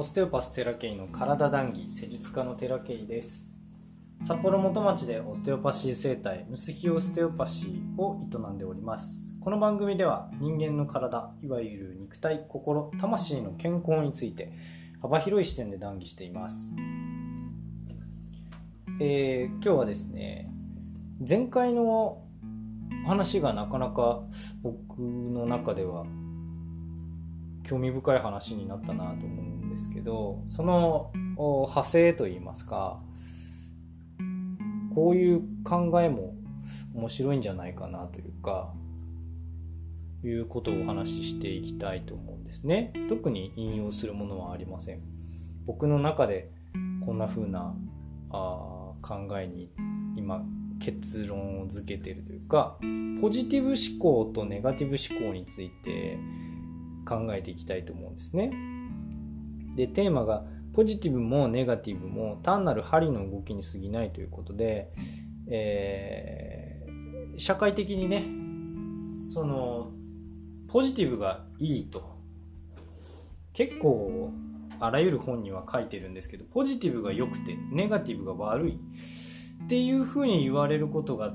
オステオパステラケイの体談義施術家のテラケイです。札幌元町でオステオパシー生態ムスヒオステオパシーを営んでおります。この番組では人間の体いわゆる肉体心魂の健康について幅広い視点で談義しています。えー、今日はですね前回の話がなかなか僕の中では興味深い話になったなと思うですけどその派生といいますかこういう考えも面白いんじゃないかなというかいうことをお話ししていきたいと思うんですね特に引用するものはありません僕の中でこんな風なあ考えに今結論を付けてるというかポジティブ思考とネガティブ思考について考えていきたいと思うんですね。でテーマがポジティブもネガティブも単なる針の動きに過ぎないということで、えー、社会的にねそのポジティブがいいと結構あらゆる本には書いてるんですけどポジティブが良くてネガティブが悪いっていうふうに言われることが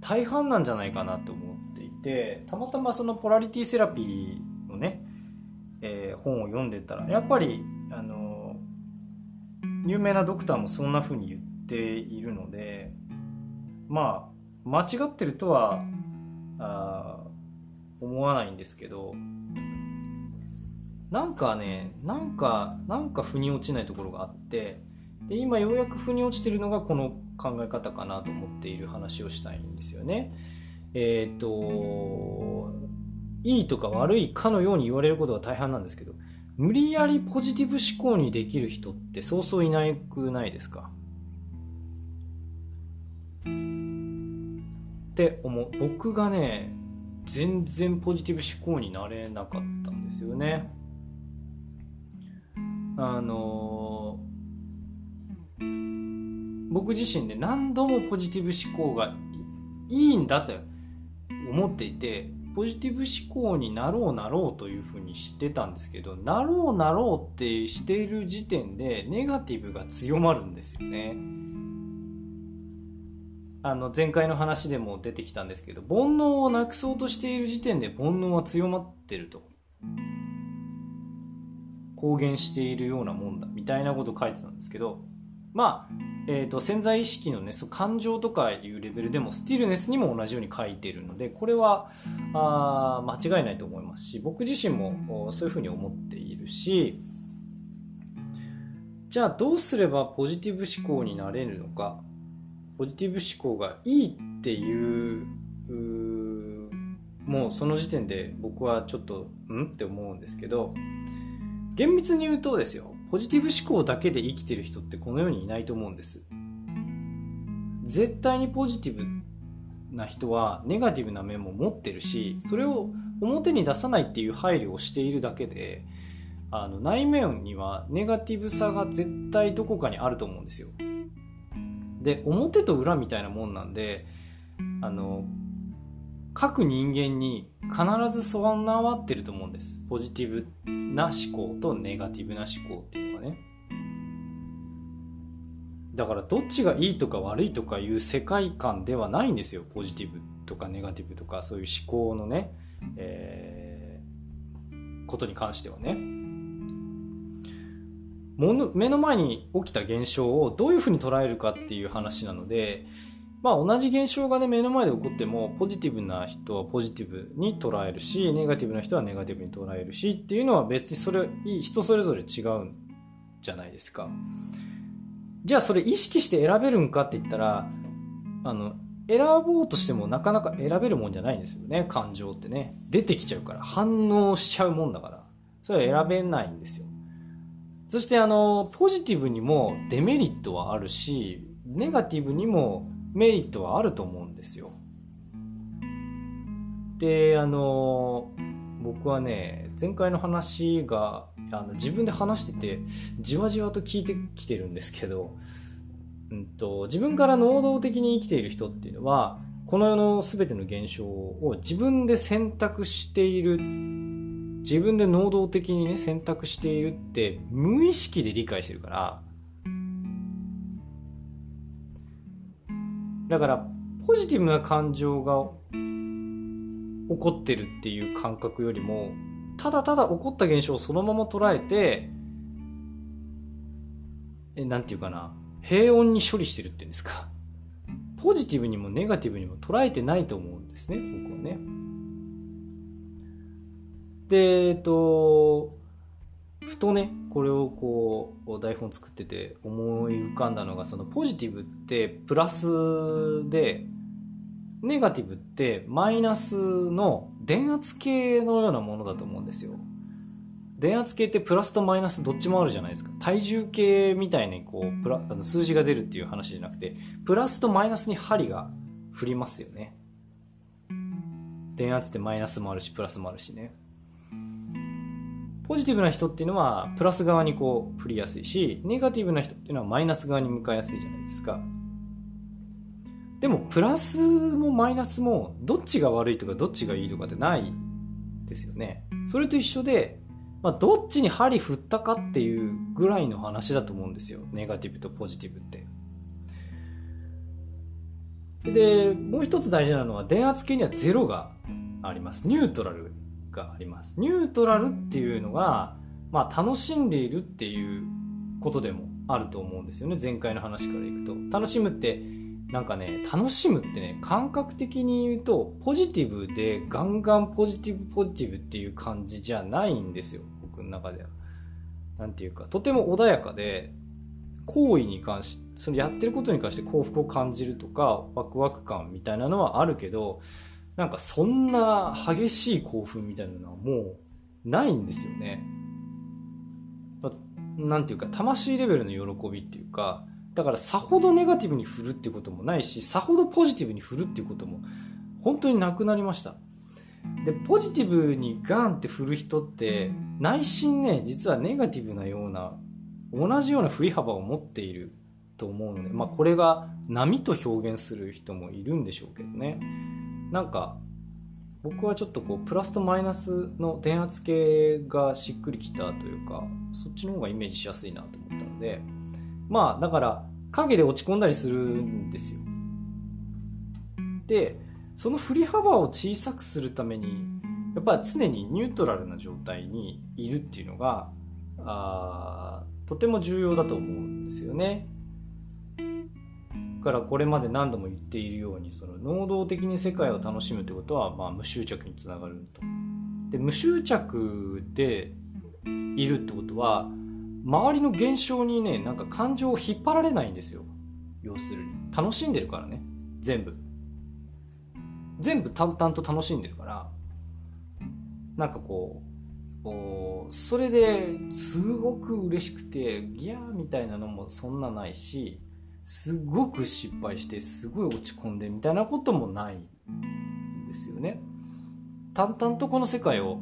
大半なんじゃないかなと思っていてたまたまそのポラリティセラピーのね、えー、本を読んでたらやっぱりあの有名なドクターもそんな風に言っているのでまあ間違ってるとはあ思わないんですけどなんかねなんかなんか腑に落ちないところがあってで今ようやく腑に落ちてるのがこの考え方かなと思っている話をしたいんですよね。えっ、ー、といいとか悪いかのように言われることが大半なんですけど無理やりポジティブ思考にできる人ってそうそういなくないですか？って思う。僕がね全然ポジティブ思考になれなかったんですよね。あの僕自身で何度もポジティブ思考がいいんだと思っていてポジティブ思考になろうなろうというふうにしてたんですけどなろうなろうってしている時点でネガティブが強まるんですよね。あの前回の話でも出てきたんですけど煩悩をなくそうとしている時点で煩悩は強まってると公言しているようなもんだみたいなこと書いてたんですけどまあえーと、潜在意識のねそ感情とかいうレベルでもスティルネスにも同じように書いてるのでこれはあ間違いないと思いますし僕自身もそういうふうに思っているしじゃあどうすればポジティブ思考になれるのかポジティブ思考がいいっていうもうその時点で僕はちょっとん？って思うんですけど厳密に言うとですよポジティブ思考だけで生きてる人ってこの世にいないと思うんです。絶対にポジティブな人はネガティブな面も持ってるしそれを表に出さないっていう配慮をしているだけであの内面にはネガティブさが絶対どこかにあると思うんですよ。で表と裏みたいなもんなんであの各人間に必ず備わってると思うんです。ポジティブな思考とネガティブな思考っていうのがね。だからどっちがいいとか悪いとかいう世界観ではないんですよ。ポジティブとかネガティブとかそういう思考のね、えー、ことに関してはね。もの目の前に起きた現象をどういうふうに捉えるかっていう話なのでまあ同じ現象がね目の前で起こってもポジティブな人はポジティブに捉えるしネガティブな人はネガティブに捉えるしっていうのは別にそれ人それぞれ違うんじゃないですか。じゃあそれ意識して選べるんかって言ったらあの選ぼうとしてもなかなか選べるもんじゃないんですよね。感情ってね。出てきちゃうから。反応しちゃうもんだから。それは選べないんですよ。そしてあのポジティブにもデメリットはあるしネガティブにもメリットはあると思うんですよ。であの僕はね前回の話があの自分で話しててじわじわと聞いてきてるんですけど、うんと、自分から能動的に生きている人っていうのはこの世の全ての現象を自分で選択している自分で能動的にね選択しているって無意識で理解してるからだからポジティブな感情が起こってるっていう感覚よりもただただ起こった現象をそのまま捉えてえなんていうかな平穏に処理してるっていうんですか。ポジティブにもネガティブにも捉えてないと思うんですね僕はね。でえっとふとねこれをこう台本作ってて思い浮かんだのがそのポジティブってプラスでネガティブってマイナスの電圧計のようなものだと思うんですよ。電圧計ってプラスとマイナスどっちもあるじゃないですか。体重計みたいにこうプラあの数字が出るっていう話じゃなくてプラスとマイナスに針が振りますよね。電圧ってマイナスもあるしプラスもあるしね。ポジティブな人っていうのはプラス側にこう振りやすいしネガティブな人っていうのはマイナス側に向かいやすいじゃないですか？でもプラスもマイナスもどっちが悪いとかどっちがいいとかってないですよね。それと一緒で、まあ、どっちに針振ったかっていうぐらいの話だと思うんですよ。ネガティブとポジティブって。でもう一つ大事なのは電圧計にはゼロがあります。ニュートラルがあります。ニュートラルっていうのが、まあ、楽しんでいるっていうことでもあると思うんですよね。前回の話からいくと。楽しむってなんかね楽しむってね感覚的に言うとポジティブでガンガンポジティブポジティブっていう感じじゃないんですよ。僕の中では。なんていうかとても穏やかで行為に関しそのやってることに関して幸福を感じるとかワクワク感みたいなのはあるけどなんかそんな激しい興奮みたいなのはもうないんですよね。なんていうか魂レベルの喜びっていうかだからさほどネガティブに振るってこともないしさほどポジティブに振るっていうことも本当になくなりましたでポジティブにガンって振る人って内心ね実はネガティブなような同じような振り幅を持っていると思うのでまあこれが波と表現する人もいるんでしょうけどねなんか僕はちょっとこうプラスとマイナスの電圧計がしっくりきたというかそっちの方がイメージしやすいなと思ったのでまあだから影で落ち込んだりするんですよ。でその振り幅を小さくするためにやっぱり常にニュートラルな状態にいるっていうのがあとても重要だと思うんですよね。からこれまで何度も言っているようにその能動的に世界を楽しむってことは、まあ、無執着につながると。で無執着でいるってことは周りの現象にねなんか感情を引っ張られないんですよ。要するに。楽しんでるからね。全部。全部淡々と楽しんでるから。なんかこうそれですごく嬉しくてギャーみたいなのもそんなないしすごく失敗してすごい落ち込んでみたいなこともないんですよね。淡々とこの世界を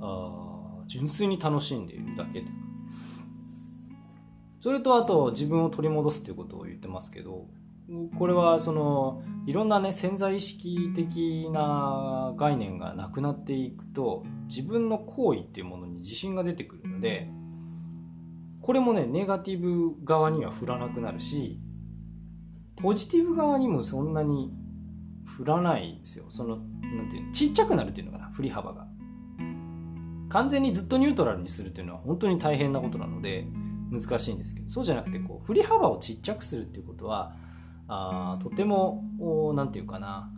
あ純粋に楽しんでいるだけと。それとあと自分を取り戻すということを言ってますけどこれはそのいろんなね潜在意識的な概念がなくなっていくと自分の行為っていうものに自信が出てくるのでこれもねネガティブ側には振らなくなるしポジティブ側にもそんなに振らないんですよ。そのなんていうのちっちゃくなるっていうのかな振り幅が。完全にずっとニュートラルにするっていうのは本当に大変なことなので難しいんですけど。そうじゃなくてこう振り幅をちっちゃくするっていうことはあとても何て言うかな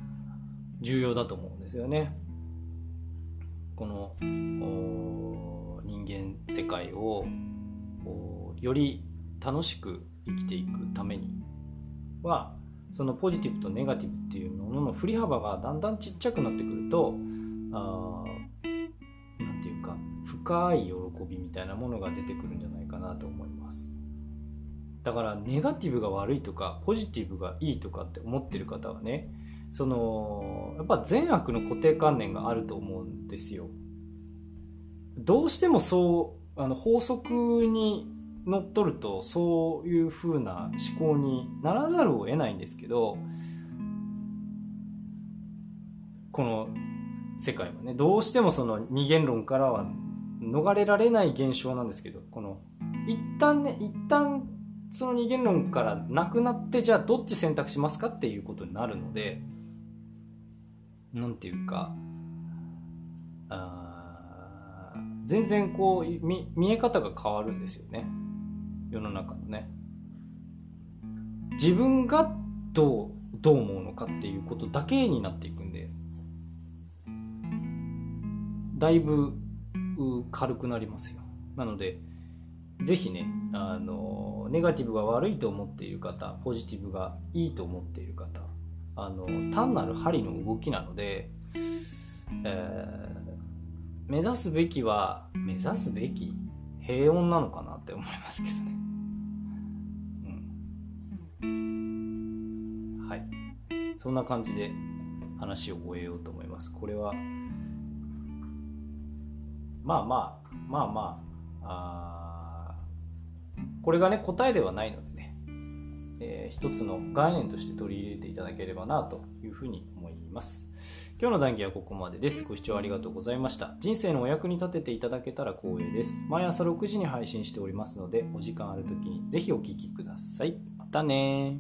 重要だと思うんですよね。この人間世界をより楽しく生きていくために。はそのポジティブとネガティブっていうものの振り幅がだんだんちっちゃくなってくると何て言うか深い喜びみたいなものが出てくるんじゃないかなと思います。だからネガティブが悪いとかポジティブがいいとかって思ってる方はねそのやっぱ善悪の固定観念があると思うんですよ。どうしてもそうあの法則にのっとるとそういう風な思考にならざるを得ないんですけどこの世界はねどうしてもその二元論からは逃れられない現象なんですけどこの一旦ね一旦その二元論からなくなってじゃあどっち選択しますかっていうことになるのでなんていうかあ全然こう見見え方が変わるんですよね。世の中のね。自分がどうどう思うのかっていうことだけになっていくんで。だいぶ軽くなりますよ。なのでぜひねあのネガティブが悪いと思っている方ポジティブがいいと思っている方あの単なる針の動きなので、えー、目指すべきは目指すべき平穏なのかなって思いますけどね。うん、はいそんな感じで話を終えようと思います。これはまあまあまあまああこれがね答えではないので、えー、一つの概念として取り入れていただければなというふうに思います。今日の談義はここまでです。ご視聴ありがとうございました。人生のお役に立てていただけたら光栄です。毎朝6時に配信しておりますのでお時間ある時にぜひお聴きください。またね